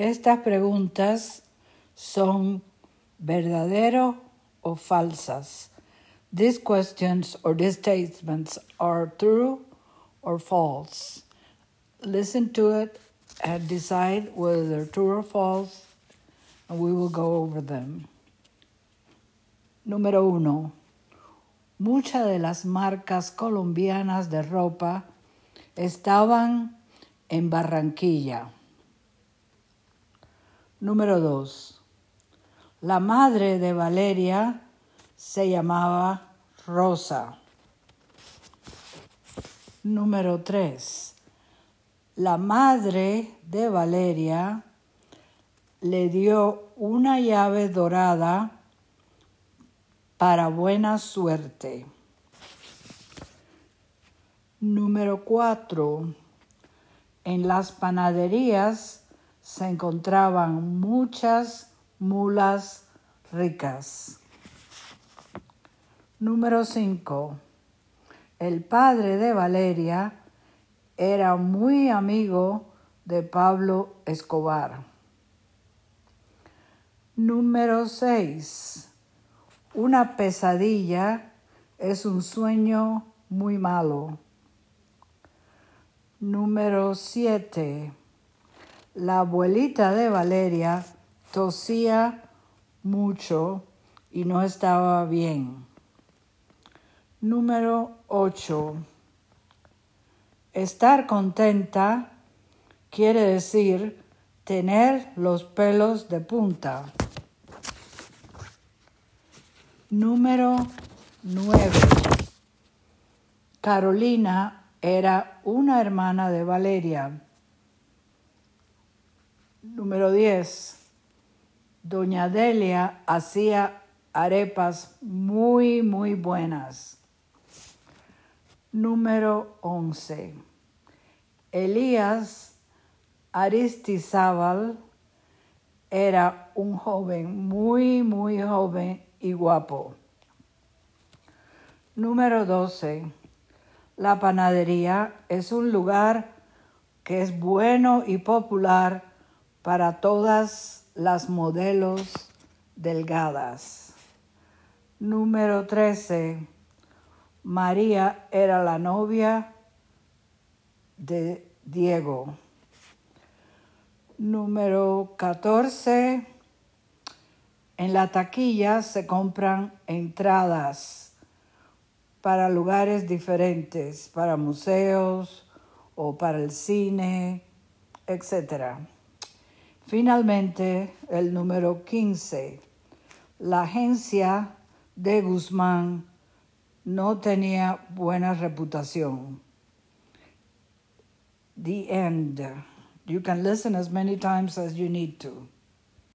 Estas preguntas son verdadero o falsas. These questions or these statements are true or false. Listen to it and decide whether they're true or false, and we will go over them. Número uno. Muchas de las marcas colombianas de ropa estaban en Barranquilla. Número 2. La madre de Valeria se llamaba Rosa. Número 3. La madre de Valeria le dio una llave dorada para buena suerte. Número 4. En las panaderías se encontraban muchas mulas ricas. Número 5. El padre de Valeria era muy amigo de Pablo Escobar. Número 6. Una pesadilla es un sueño muy malo. Número 7. La abuelita de Valeria tosía mucho y no estaba bien. Número 8. Estar contenta quiere decir tener los pelos de punta. Número 9. Carolina era una hermana de Valeria. Número 10. Doña Delia hacía arepas muy, muy buenas. Número 11. Elías Aristizábal era un joven muy, muy joven y guapo. Número 12. La panadería es un lugar que es bueno y popular para todas las modelos delgadas. Número 13. María era la novia de Diego. Número 14. En la taquilla se compran entradas para lugares diferentes, para museos o para el cine, etc. Finalmente, el número 15. La agencia de Guzmán no tenía buena reputación. The end. You can listen as many times as you need to.